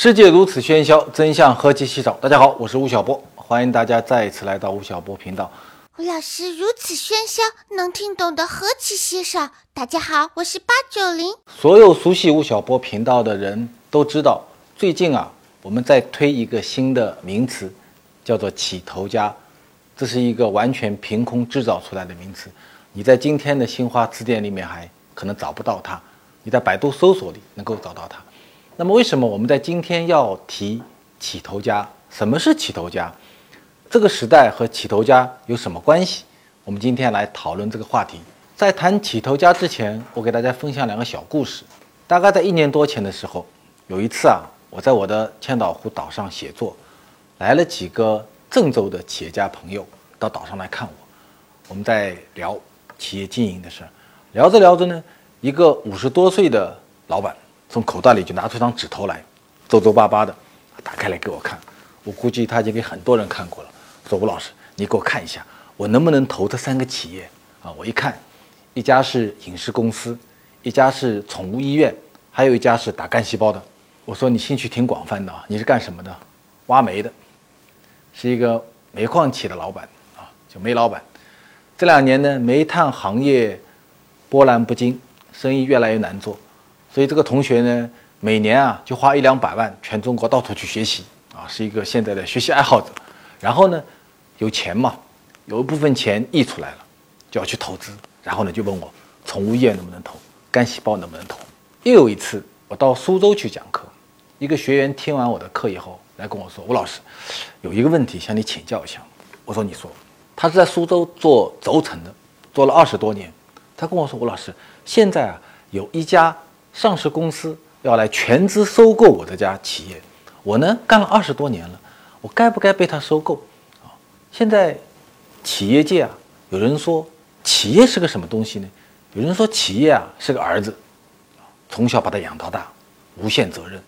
世界如此喧嚣，真相何其稀少。大家好，我是吴晓波，欢迎大家再一次来到吴晓波频道。吴老师如此喧嚣，能听懂的何其稀少。大家好，我是八九零。所有熟悉吴晓波频道的人都知道，最近啊，我们在推一个新的名词，叫做“起头家”。这是一个完全凭空制造出来的名词，你在今天的新华词典里面还可能找不到它，你在百度搜索里能够找到它。那么，为什么我们在今天要提起头家？什么是起头家？这个时代和起头家有什么关系？我们今天来讨论这个话题。在谈起头家之前，我给大家分享两个小故事。大概在一年多前的时候，有一次啊，我在我的千岛湖岛上写作，来了几个郑州的企业家朋友到岛上来看我，我们在聊企业经营的事，聊着聊着呢，一个五十多岁的老板。从口袋里就拿出张纸头来，皱皱巴巴的，打开来给我看。我估计他已经给很多人看过了。说吴老师，你给我看一下，我能不能投这三个企业啊？我一看，一家是影视公司，一家是宠物医院，还有一家是打干细胞的。我说你兴趣挺广泛的啊，你是干什么的？挖煤的，是一个煤矿企业的老板啊，叫煤老板。这两年呢，煤炭行业波澜不惊，生意越来越难做。所以这个同学呢，每年啊就花一两百万，全中国到处去学习啊，是一个现在的学习爱好者。然后呢，有钱嘛，有一部分钱溢出来了，就要去投资。然后呢，就问我宠物业能不能投，干细胞能不能投。又有一次，我到苏州去讲课，一个学员听完我的课以后，来跟我说：“吴老师，有一个问题向你请教一下。”我说：“你说。”他是在苏州做轴承的，做了二十多年。他跟我说：“吴老师，现在啊有一家。”上市公司要来全资收购我这家企业，我呢干了二十多年了，我该不该被他收购？啊，现在企业界啊，有人说企业是个什么东西呢？有人说企业啊是个儿子，从小把他养到大，无限责任。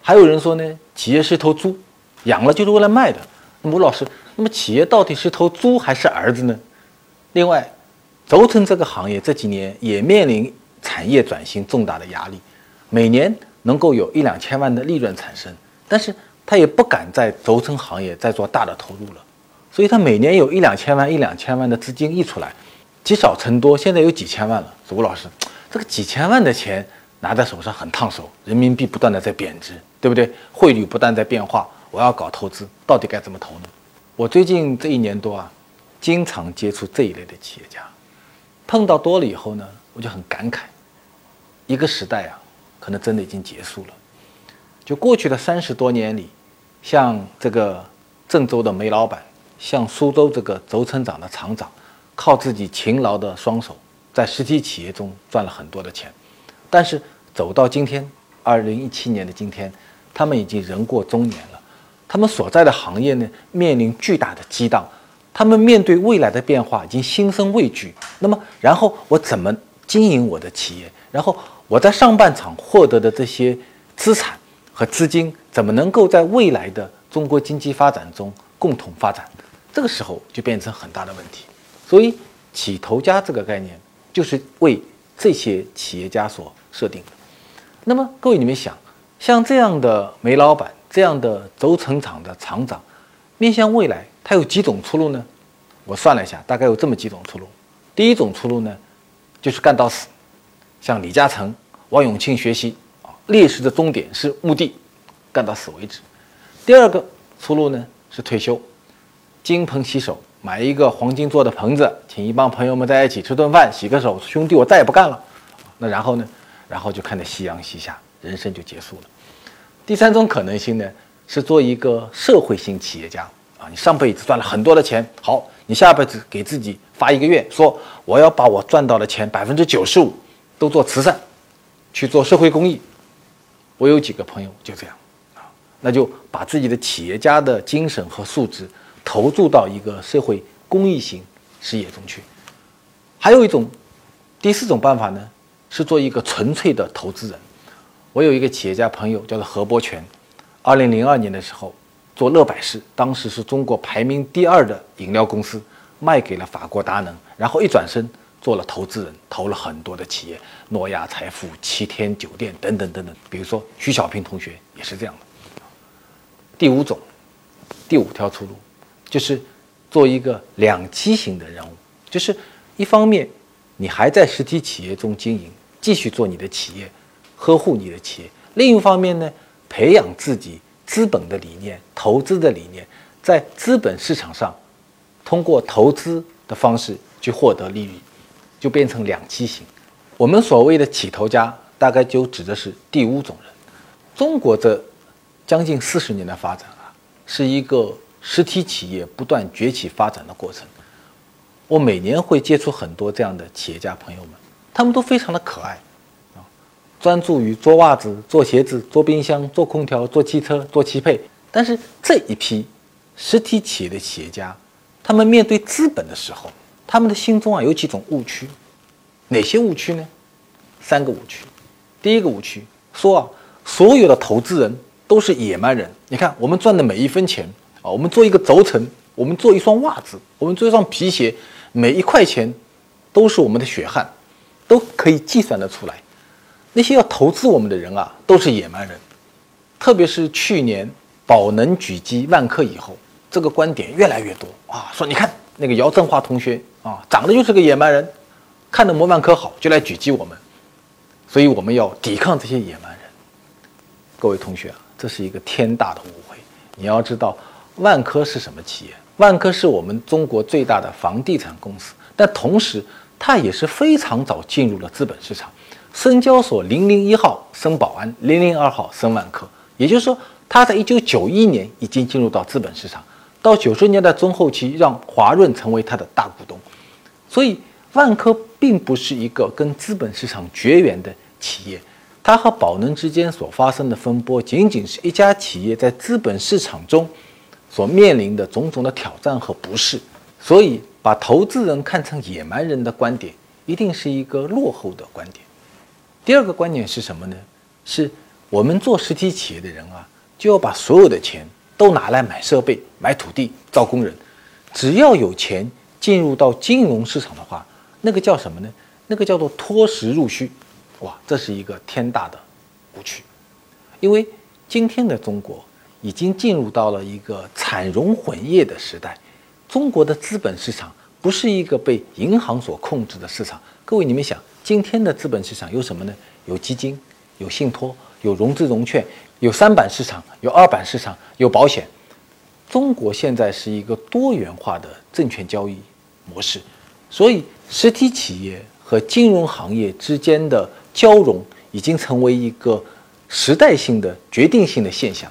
还有人说呢，企业是头猪，养了就是为了卖的。那么吴老师，那么企业到底是头猪还是儿子呢？另外，轴承这个行业这几年也面临。产业转型重大的压力，每年能够有一两千万的利润产生，但是他也不敢在轴承行业再做大的投入了，所以他每年有一两千万、一两千万的资金溢出来，积少成多，现在有几千万了。吴老师，这个几千万的钱拿在手上很烫手，人民币不断的在贬值，对不对？汇率不断在变化，我要搞投资，到底该怎么投呢？我最近这一年多啊，经常接触这一类的企业家，碰到多了以后呢，我就很感慨。一个时代啊，可能真的已经结束了。就过去的三十多年里，像这个郑州的煤老板，像苏州这个轴承厂的厂长，靠自己勤劳的双手，在实体企业中赚了很多的钱。但是走到今天，二零一七年的今天，他们已经人过中年了。他们所在的行业呢，面临巨大的激荡。他们面对未来的变化，已经心生畏惧。那么，然后我怎么经营我的企业？然后。我在上半场获得的这些资产和资金，怎么能够在未来的中国经济发展中共同发展？这个时候就变成很大的问题。所以，起头家这个概念就是为这些企业家所设定的。那么，各位你们想，像这样的煤老板、这样的轴承厂的厂长，面向未来，他有几种出路呢？我算了一下，大概有这么几种出路。第一种出路呢，就是干到死，像李嘉诚。王永庆学习啊，烈士的终点是墓地，干到死为止。第二个出路呢是退休，金盆洗手，买一个黄金做的盆子，请一帮朋友们在一起吃顿饭，洗个手，兄弟，我再也不干了。那然后呢？然后就看着夕阳西下，人生就结束了。第三种可能性呢是做一个社会性企业家啊，你上辈子赚了很多的钱，好，你下辈子给自己发一个愿，说我要把我赚到的钱百分之九十五都做慈善。去做社会公益，我有几个朋友就这样啊，那就把自己的企业家的精神和素质投注到一个社会公益型事业中去。还有一种，第四种办法呢，是做一个纯粹的投资人。我有一个企业家朋友叫做何伯权，二零零二年的时候做乐百氏，当时是中国排名第二的饮料公司，卖给了法国达能，然后一转身做了投资人，投了很多的企业，诺亚财富、七天酒店等等等等。比如说徐小平同学也是这样的。第五种，第五条出路，就是做一个两栖型的人物，就是一方面你还在实体企业中经营，继续做你的企业，呵护你的企业；另一方面呢，培养自己资本的理念、投资的理念，在资本市场上通过投资的方式去获得利益。就变成两栖型。我们所谓的起头家，大概就指的是第五种人。中国这将近四十年的发展啊，是一个实体企业不断崛起发展的过程。我每年会接触很多这样的企业家朋友们，他们都非常的可爱，专注于做袜子、做鞋子、做冰箱、做空调、做汽车、做汽配。但是这一批实体企业的企业家，他们面对资本的时候，他们的心中啊有几种误区，哪些误区呢？三个误区。第一个误区说啊，所有的投资人都是野蛮人。你看，我们赚的每一分钱啊，我们做一个轴承，我们做一双袜子，我们做一双皮鞋，每一块钱都是我们的血汗，都可以计算得出来。那些要投资我们的人啊，都是野蛮人。特别是去年宝能狙击万科以后，这个观点越来越多啊，说你看那个姚振华同学。啊，长得就是个野蛮人，看着模万科好就来狙击我们，所以我们要抵抗这些野蛮人。各位同学啊，这是一个天大的误会。你要知道，万科是什么企业？万科是我们中国最大的房地产公司，但同时它也是非常早进入了资本市场。深交所零零一号升保安，零零二号升万科，也就是说，他在一九九一年已经进入到资本市场，到九十年代中后期，让华润成为他的大股东。所以，万科并不是一个跟资本市场绝缘的企业，它和宝能之间所发生的风波，仅仅是一家企业在资本市场中所面临的种种的挑战和不适。所以，把投资人看成野蛮人的观点，一定是一个落后的观点。第二个观点是什么呢？是我们做实体企业的人啊，就要把所有的钱都拿来买设备、买土地、招工人，只要有钱。进入到金融市场的话，那个叫什么呢？那个叫做脱实入虚，哇，这是一个天大的误区。因为今天的中国已经进入到了一个产融混业的时代，中国的资本市场不是一个被银行所控制的市场。各位，你们想，今天的资本市场有什么呢？有基金，有信托，有融资融券，有三板市场，有二板市场，有保险。中国现在是一个多元化的证券交易。模式，所以实体企业和金融行业之间的交融已经成为一个时代性的决定性的现象。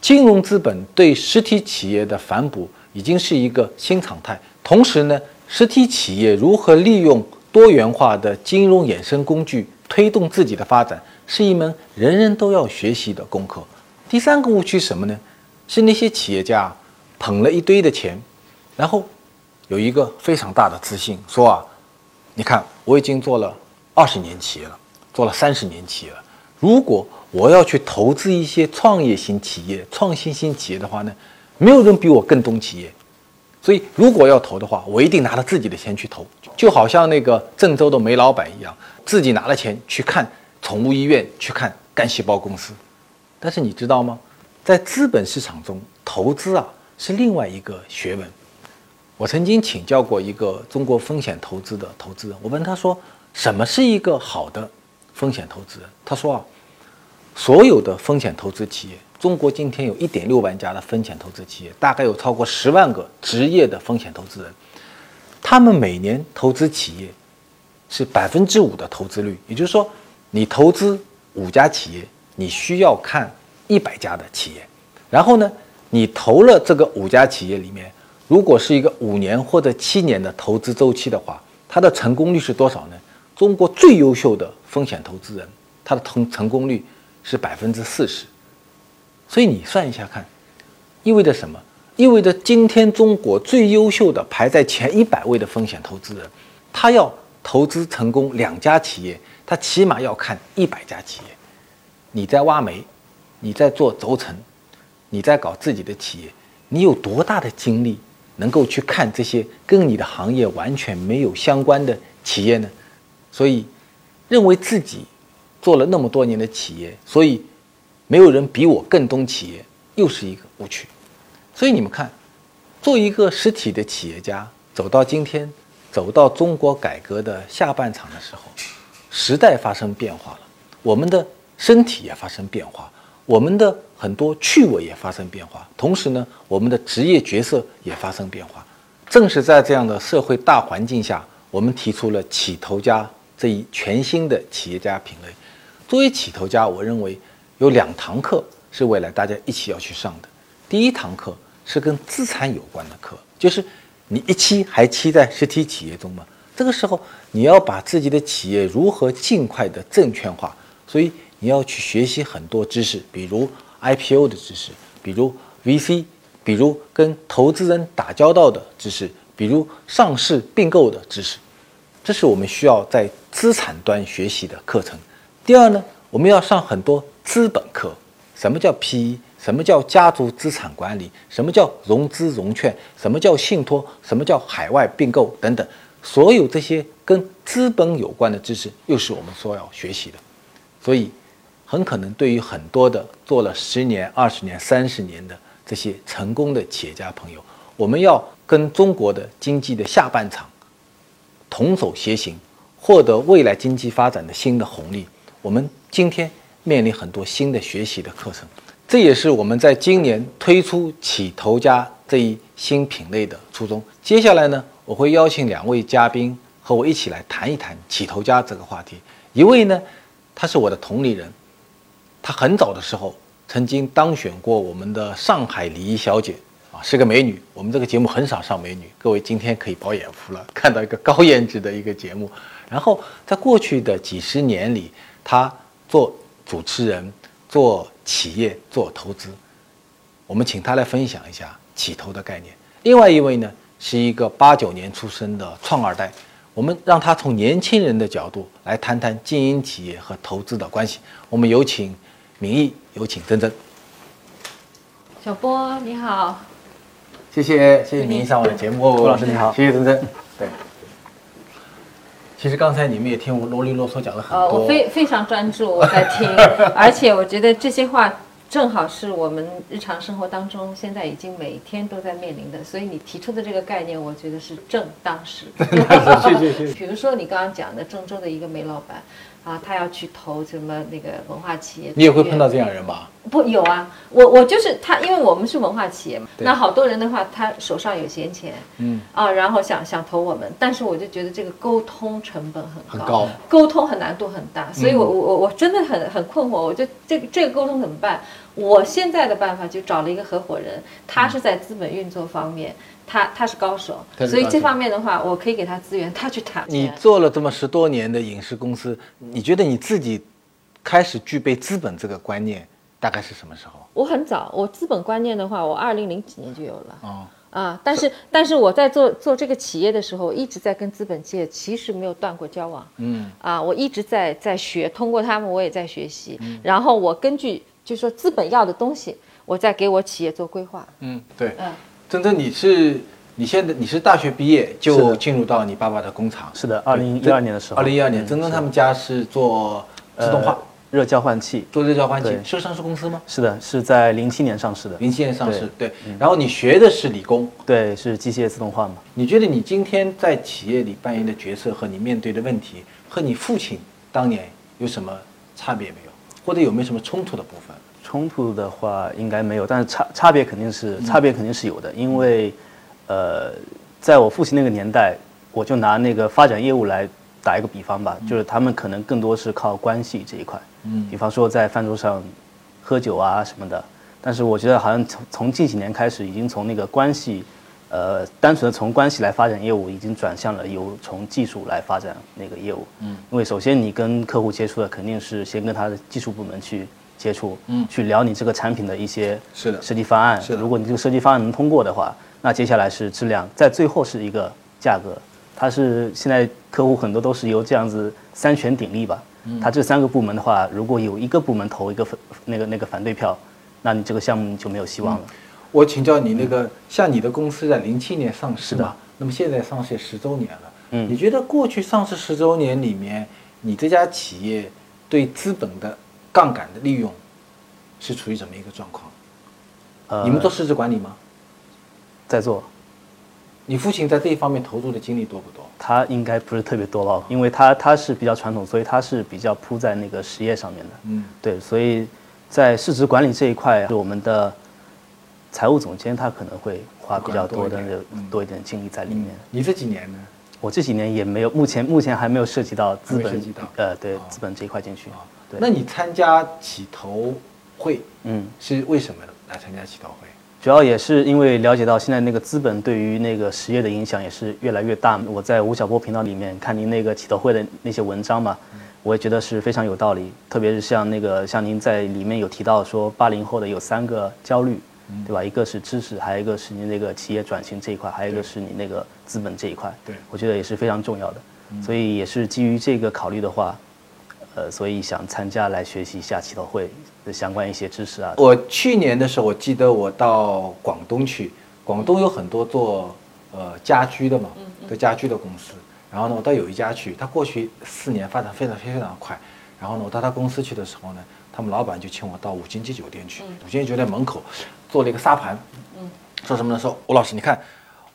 金融资本对实体企业的反哺已经是一个新常态。同时呢，实体企业如何利用多元化的金融衍生工具推动自己的发展，是一门人人都要学习的功课。第三个误区什么呢？是那些企业家捧了一堆的钱，然后。有一个非常大的自信，说啊，你看我已经做了二十年企业了，做了三十年企业了。如果我要去投资一些创业型企业、创新型企业的话呢，没有人比我更懂企业。所以如果要投的话，我一定拿着自己的钱去投，就好像那个郑州的煤老板一样，自己拿了钱去看宠物医院，去看干细胞公司。但是你知道吗？在资本市场中投资啊，是另外一个学问。我曾经请教过一个中国风险投资的投资人，我问他说：“什么是一个好的风险投资人？”他说：“啊，所有的风险投资企业，中国今天有一点六万家的风险投资企业，大概有超过十万个职业的风险投资人，他们每年投资企业是百分之五的投资率，也就是说，你投资五家企业，你需要看一百家的企业，然后呢，你投了这个五家企业里面。”如果是一个五年或者七年的投资周期的话，它的成功率是多少呢？中国最优秀的风险投资人，他的成成功率是百分之四十。所以你算一下看，意味着什么？意味着今天中国最优秀的排在前一百位的风险投资人，他要投资成功两家企业，他起码要看一百家企业。你在挖煤，你在做轴承，你在搞自己的企业，你有多大的精力？能够去看这些跟你的行业完全没有相关的企业呢？所以认为自己做了那么多年的企业，所以没有人比我更懂企业，又是一个误区。所以你们看，做一个实体的企业家，走到今天，走到中国改革的下半场的时候，时代发生变化了，我们的身体也发生变化，我们的很多趣味也发生变化，同时呢，我们的职业角色也发生变化。正是在这样的社会大环境下，我们提出了起头家这一全新的企业家品类。作为起头家，我认为有两堂课是未来大家一起要去上的。第一堂课是跟资产有关的课，就是你一期还期在实体企业中吗？这个时候你要把自己的企业如何尽快的证券化，所以你要去学习很多知识，比如 IPO 的知识，比如 VC。比如跟投资人打交道的知识，比如上市并购的知识，这是我们需要在资产端学习的课程。第二呢，我们要上很多资本课，什么叫 PE？什么叫家族资产管理？什么叫融资融券？什么叫信托？什么叫海外并购等等，所有这些跟资本有关的知识，又是我们所要学习的。所以，很可能对于很多的做了十年、二十年、三十年的。这些成功的企业家朋友，我们要跟中国的经济的下半场同走协行，获得未来经济发展的新的红利。我们今天面临很多新的学习的课程，这也是我们在今年推出起头家这一新品类的初衷。接下来呢，我会邀请两位嘉宾和我一起来谈一谈起头家这个话题。一位呢，他是我的同龄人，他很早的时候。曾经当选过我们的上海礼仪小姐啊，是个美女。我们这个节目很少上美女，各位今天可以饱眼福了，看到一个高颜值的一个节目。然后在过去的几十年里，她做主持人、做企业、做投资，我们请他来分享一下起头的概念。另外一位呢，是一个八九年出生的创二代，我们让他从年轻人的角度来谈谈经营企业和投资的关系。我们有请。明义有请珍珍，小波你好，谢谢谢谢明义上我的节目，郭老师你好，谢谢珍珍。对，其实刚才你们也听我啰里啰嗦讲了很多，我非非常专注我在听，而且我觉得这些话正好是我们日常生活当中现在已经每天都在面临的，所以你提出的这个概念，我觉得是正当时。比如说你刚刚讲的郑州的一个煤老板。啊，他要去投什么那个文化企业？你也会碰到这样人吧？不，有啊，我我就是他，因为我们是文化企业嘛。那好多人的话，他手上有闲钱，嗯啊，然后想想投我们，但是我就觉得这个沟通成本很高，沟通很难度很大，所以我我我真的很很困惑，我就这个这个沟通怎么办？我现在的办法就找了一个合伙人，他是在资本运作方面。他他是高手，所以这方面的话，我可以给他资源，他去谈。你做了这么十多年的影视公司，你觉得你自己开始具备资本这个观念，大概是什么时候？我很早，我资本观念的话，我二零零几年就有了。哦啊，但是但是我在做做这个企业的时候，一直在跟资本界其实没有断过交往。嗯啊，我一直在在学，通过他们我也在学习。嗯，然后我根据就是说资本要的东西，我在给我企业做规划。嗯，对。嗯。真正你是你现在你是大学毕业就进入到你爸爸的工厂？是的，二零一二年的时候。二零一二年，真正他们家是做自动化热交换器，做热交换器是上市公司吗？是的，是在零七年上市的。零七年上市，对。然后你学的是理工，对，是机械自动化嘛？你觉得你今天在企业里扮演的角色和你面对的问题和你父亲当年有什么差别没有？或者有没有什么冲突的部分？冲突的话应该没有，但是差差别肯定是差别肯定是有的，因为，呃，在我父亲那个年代，我就拿那个发展业务来打一个比方吧，就是他们可能更多是靠关系这一块，嗯，比方说在饭桌上喝酒啊什么的，但是我觉得好像从从近几年开始，已经从那个关系，呃，单纯的从关系来发展业务，已经转向了由从技术来发展那个业务，嗯，因为首先你跟客户接触的肯定是先跟他的技术部门去。接触，嗯，去聊你这个产品的一些是的设计方案，是的。如果你这个设计方案能通过的话，那接下来是质量，在最后是一个价格。它是现在客户很多都是由这样子三权鼎立吧。嗯。它这三个部门的话，如果有一个部门投一个反那个那个反对票，那你这个项目就没有希望了。我请教你，那个像你的公司在零七年上市嘛？那么现在上市十周年了。嗯，你觉得过去上市十周年里面，你这家企业对资本的杠杆的利用是处于怎么一个状况？呃，你们做市值管理吗？在做。你父亲在这一方面投入的精力多不多？他应该不是特别多吧，因为他他是比较传统，所以他是比较扑在那个实业上面的。嗯，对，所以在市值管理这一块，我们的财务总监他可能会花比较多的多一点精力在里面。你这几年呢？我这几年也没有，目前目前还没有涉及到资本，呃，对资本这一块进去。对，那你参加起投会，嗯，是为什么来参加起投会？主要也是因为了解到现在那个资本对于那个实业的影响也是越来越大。我在吴晓波频道里面看您那个起投会的那些文章嘛，我也觉得是非常有道理。特别是像那个像您在里面有提到说八零后的有三个焦虑，对吧？一个是知识，还有一个是你那个企业转型这一块，还有一个是你那个资本这一块。对，我觉得也是非常重要的。所以也是基于这个考虑的话。呃，所以想参加来学习一下起投会的相关一些知识啊。我去年的时候，我记得我到广东去，广东有很多做呃家居的嘛，做家居的公司。然后呢，我到有一家去，他过去四年发展非常非常快。然后呢，我到他公司去的时候呢，他们老板就请我到五星级酒店去，五星级酒店门口做了一个沙盘，说什么呢？说吴老师，你看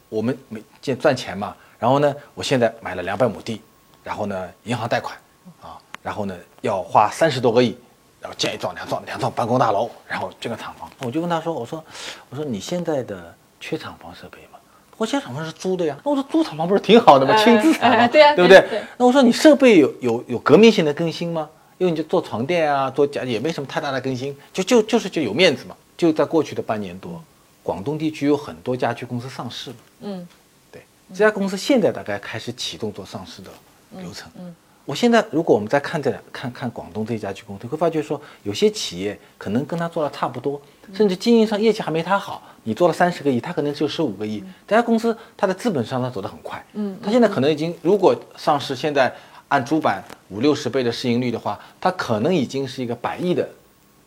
我们每见赚钱嘛，然后呢，我现在买了两百亩地，然后呢，银行贷款啊。然后呢，要花三十多个亿，然后建一幢、两幢、两幢办公大楼，然后建个厂房。我就跟他说：“我说，我说你现在的缺厂房设备吗？我现在厂房是租的呀。那我说租厂房不是挺好的吗？轻资产嘛，对呀，对不对？那我说你设备有有有革命性的更新吗？因为你就做床垫啊，做家也没什么太大的更新，就就就是就有面子嘛。就在过去的半年多，广东地区有很多家居公司上市了。嗯，对，这家公司现在大概开始启动做上市的流程。嗯。我现在，如果我们再看这两看看广东这家居公司，会发觉说，有些企业可能跟他做的差不多，甚至经营上业绩还没他好。你做了三十个亿，他可能只有十五个亿。这家公司它的资本上它走得很快，嗯，他现在可能已经，如果上市，现在按主板五六十倍的市盈率的话，它可能已经是一个百亿的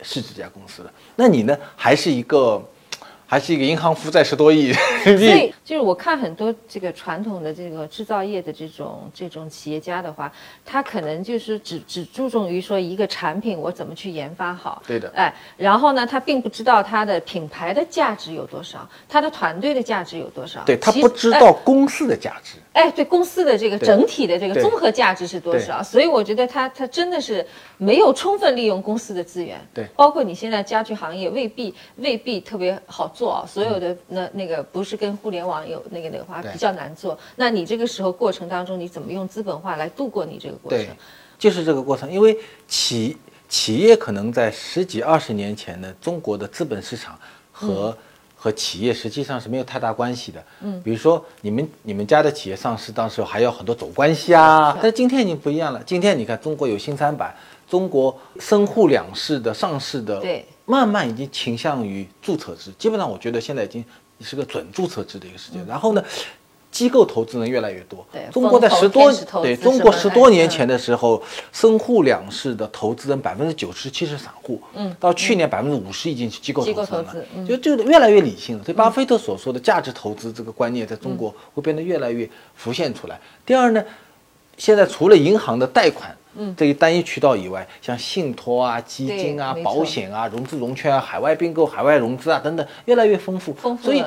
市值这家公司了。那你呢，还是一个？还是一个银行负债十多亿，所以就是我看很多这个传统的这个制造业的这种这种企业家的话，他可能就是只只注重于说一个产品我怎么去研发好，对的，哎，然后呢，他并不知道他的品牌的价值有多少，他的团队的价值有多少，对他不知道公司的价值。哎，对公司的这个整体的这个综合价值是多少？所以我觉得他他真的是没有充分利用公司的资源。对，包括你现在家具行业未必未必特别好做啊，所有的那那个不是跟互联网有那个那个话比较难做。那你这个时候过程当中，你怎么用资本化来度过你这个过程？对，就是这个过程。因为企企业可能在十几二十年前呢，中国的资本市场和。和企业实际上是没有太大关系的，嗯，比如说你们你们家的企业上市，当时还有很多走关系啊，但今天已经不一样了。今天你看，中国有新三板，中国深沪两市的上市的，对，慢慢已经倾向于注册制，基本上我觉得现在已经是个准注册制的一个世界。然后呢？机构投资人越来越多。对，中国在十多对中国十多年前的时候，深沪两市的投资人百分之九十七是散户。嗯，到去年百分之五十已经是机构投资了。就就越来越理性了。所以巴菲特所说的价值投资这个观念，在中国会变得越来越浮现出来。第二呢，现在除了银行的贷款这一单一渠道以外，像信托啊、基金啊、保险啊、融资融券啊、海外并购、海外融资啊等等，越来越丰富。丰富。所以。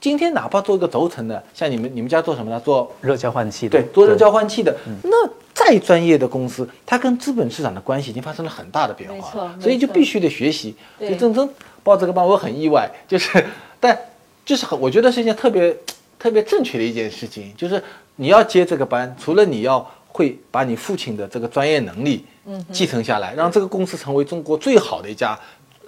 今天哪怕做一个轴承的，像你们你们家做什么呢？做热交换器的。对，做热交换器的。那再专业的公司，它跟资本市场的关系已经发生了很大的变化。所以就必须得学习。就郑铮报这个班，我很意外。就是，但就是很，我觉得是一件特别特别正确的一件事情。就是你要接这个班，除了你要会把你父亲的这个专业能力继承下来，让这个公司成为中国最好的一家，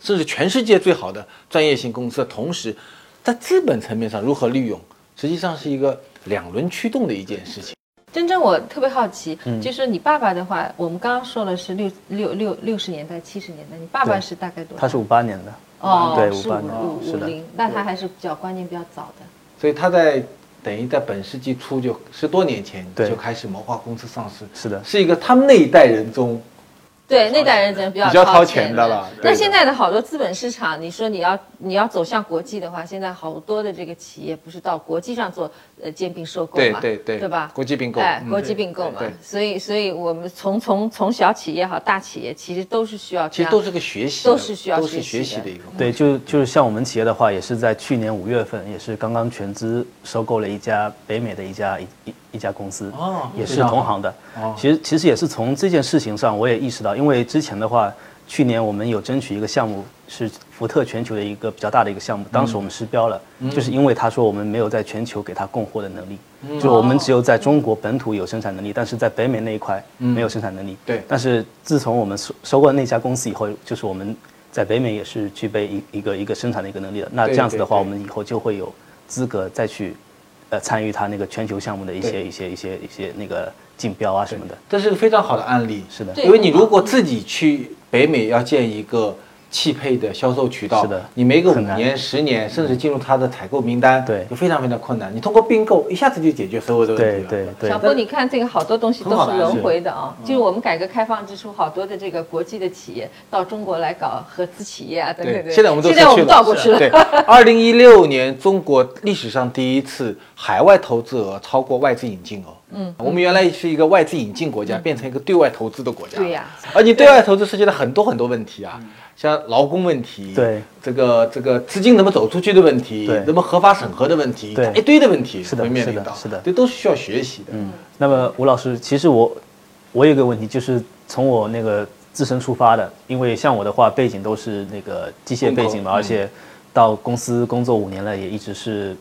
甚至全世界最好的专业性公司的同时。在资本层面上如何利用，实际上是一个两轮驱动的一件事情。真正，我特别好奇，就是你爸爸的话，我们刚刚说了是六六六六十年代、七十年代，你爸爸是大概多少？他是五八年的，哦，对，五八年，五五零，那他还是比较观念比较早的。所以他在等于在本世纪初就十多年前就开始谋划公司上市，是的，是一个他们那一代人中对，那代人真比较比较掏钱钱的了那现在的好多资本市场，你说你要你要走向国际的话，现在好多的这个企业不是到国际上做呃兼并收购嘛，对对对对吧？国际并购哎，嗯国际并购嘛所以所以我们从从从小企业好大企业，其实都是需要，其实都是个学习，都是需要都是学习的学习的一个。对，就就是像我们企业的话，也是在去年五月份，也是刚刚全资收购了一家北美的一家一一一家公司，哦也是同行的。其实其实也是从这件事情上，我也意识到，因为之前的话，去年我们有争取一个项目，是福特全球的一个比较大的一个项目，当时我们失标了，就是因为他说我们没有在全球给他供货的能力，就我们只有在中国本土有生产能力，但是在北美那一块没有生产能力。对。但是自从我们收收购了那家公司以后，就是我们在北美也是具备一一个一个生产的一个能力的。那这样子的话，对。我们以后就会有资格再去，呃，参与他那个全球项目的一些一些一些一些那个竞标啊什么的。这是个非常好的案例。是的因为你如果自己去北美要建一个汽配的销售渠道，是的你没个五年、十年，甚至进入它的采购名单，对就非常非常困难。你通过并购一下子就解决所有的问题了。对对对小波，你看这个好多东西都是轮回的啊，就是我们改革开放之初，好多的这个国际的企业到中国来搞合资企业啊，等等对，等。现在我们都现在我们倒过去了。对，二零一六年中国历史上第一次海外投资额超过外资引进额。嗯，我们原来是一个外资引进国家，变成一个对外投资的国家。对呀。而你对外投资涉及到很多很多问题啊，像劳工问题，对。这个这个资金怎么走出去的问题，对。怎么合法审核的问题，对。一堆的问题是的会面临到，是的是的。这都是需要学习的。嗯，那么吴老师，其实我我有一个问题，就是从我那个自身出发的，因为像我的话，背景都是那个机械背景嘛，而且到公司工作五年了，也一直是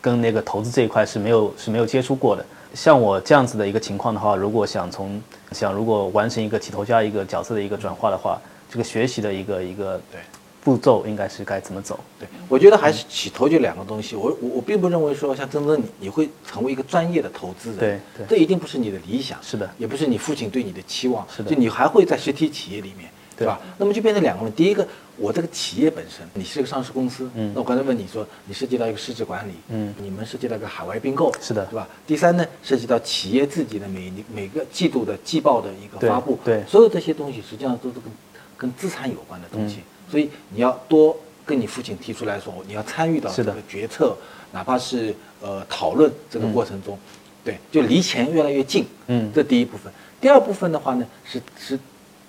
跟那个投资这一块是没有是没有接触过的。像我这样子的一个情况的话，如果想从想如果完成一个起头加一个角色的一个转化的话，这个学习的一个一个对步骤应该是该怎么走？对，我觉得还是起头就两个东西。我我我并不认为说像曾曾你你会成为一个专业的投资人，对对这一定不是你的理想，是的也不是你父亲对你的期望，是的就你还会在实体企业里面，对吧？那么就变成两个问题。第一个，我这个企业本身，你是个上市公司，嗯，那我刚才问你说，你涉及到一个市值管理，嗯，你们涉及到一个海外并购，是的。对吧？第三呢，涉及到企业自己的每每个季度的季报的一个发布，对。所有这些东西实际上都是跟跟资产有关的东嗯。西，所以你要多跟你父亲提出来说，你要参与到这个决策，哪怕是呃讨论这个过程中，对，就离钱越来越近，嗯。这第一部分。第二部分的话呢，是是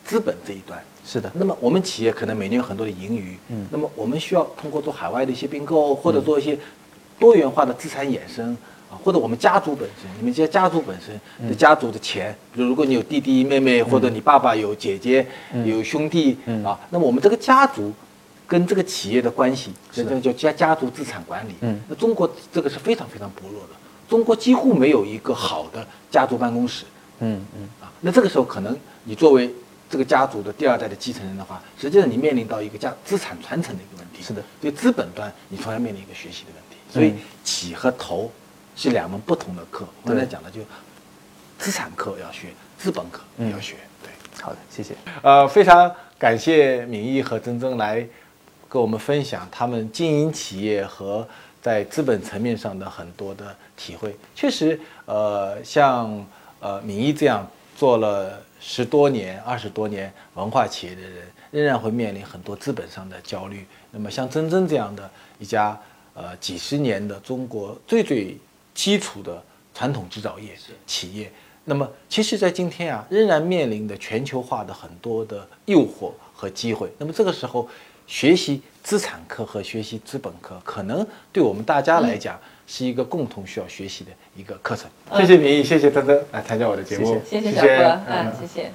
资本这一端。是的，那么我们企业可能每年有很多的盈余，嗯，那么我们需要通过做海外的一些并购，或者做一些多元化的资产衍生啊，或者我们家族本身，你们这些家族本身的家族的钱，比如如果你有弟弟妹妹，或者你爸爸有姐姐、有兄弟啊，那么我们这个家族跟这个企业的关系，这这叫家家族资产管理。嗯，那中国这个是非常非常薄弱的，中国几乎没有一个好的家族办公室。嗯嗯，啊，那这个时候可能你作为这个家族的第二代的继承人的话，实际上你面临到一个家资产传承的一个问题。是的，对资本端你同样面临一个学习的问题。所以起和投是两门不同的课。我刚才讲的就资产课要学，资本课也要学。对，好的，谢谢。呃，非常感谢敏毅和曾曾来跟我们分享他们经营企业和在资本层面上的很多的体会。确实，呃，像呃敏毅这样做了十多年、二十多年文化企业的人，仍然会面临很多资本上的焦虑。那么像真真这样的一家呃几十年的中国最最基础的传统制造业企业。那么，其实，在今天啊，仍然面临的全球化的很多的诱惑和机会。那么，这个时候，学习资产课和学习资本课，可能对我们大家来讲，是一个共同需要学习的一个课程。谢谢明义，谢谢登登来参加我的节目，谢谢小波，嗯，谢谢。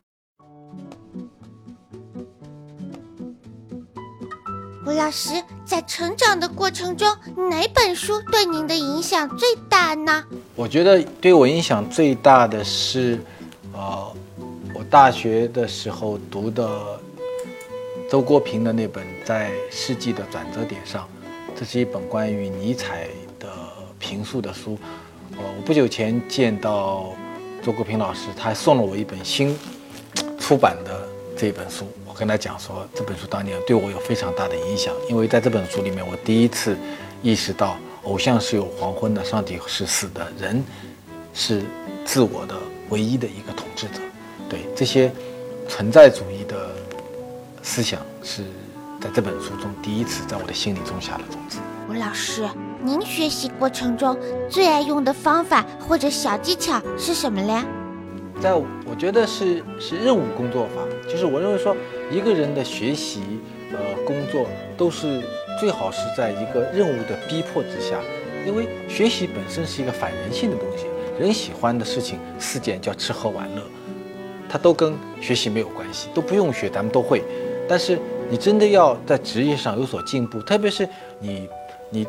吴老师，在成长的过程中，哪本书对您的影响最大呢？我觉得对我影响最大的是，呃，我大学的时候读的周国平的那本《在世纪的转折点上》，这是一本关于尼采的评述的书。呃，我不久前见到周国平老师，他还送了我一本新出版的这本书。我跟他讲说，这本书当年对我有非常大的影响，因为在这本书里面，我第一次意识到，偶像是有黄昏的，上帝是死的，人是自我的唯一的一个统治者。对这些存在主义的思想是在这本书中第一次在我的心里种下了种子。吴老师，您学习过程中最爱用的方法或者小技巧是什么嘞？在我觉得是是任务工作法，就是我认为说一个人的学习呃工作都是最好是在一个任务的逼迫之下，因为学习本身是一个反人性的东西，人喜欢的事情四件叫吃喝玩乐，它都跟学习没有关系，都不用学，咱们都会。但是你真的要在职业上有所进步，特别是你你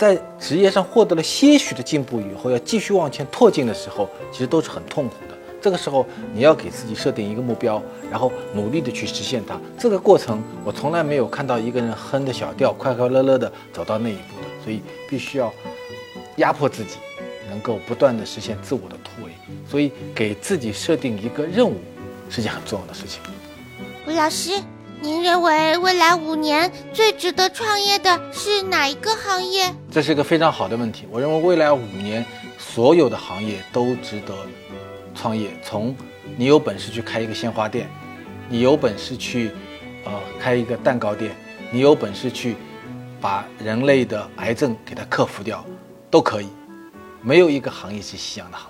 在职业上获得了些许的进步以后，要继续往前拓进的时候，其实都是很痛苦的。这个时候，你要给自己设定一个目标，然后努力的去实现它。这个过程，我从来没有看到一个人哼着小调，快快乐乐的走到那一步的。所以，必须要压迫自己，能够不断的实现自我的突围。所以，给自己设定一个任务，是件很重要的事情。吴老师，您认为未来五年最值得创业的是哪一个行业？这是一个非常好的问题。我认为未来五年，所有的行业都值得。创业，从你有本事去开一个鲜花店，你有本事去，呃，开一个蛋糕店，你有本事去把人类的癌症给它克服掉，都可以。没有一个行业是夕阳的行业。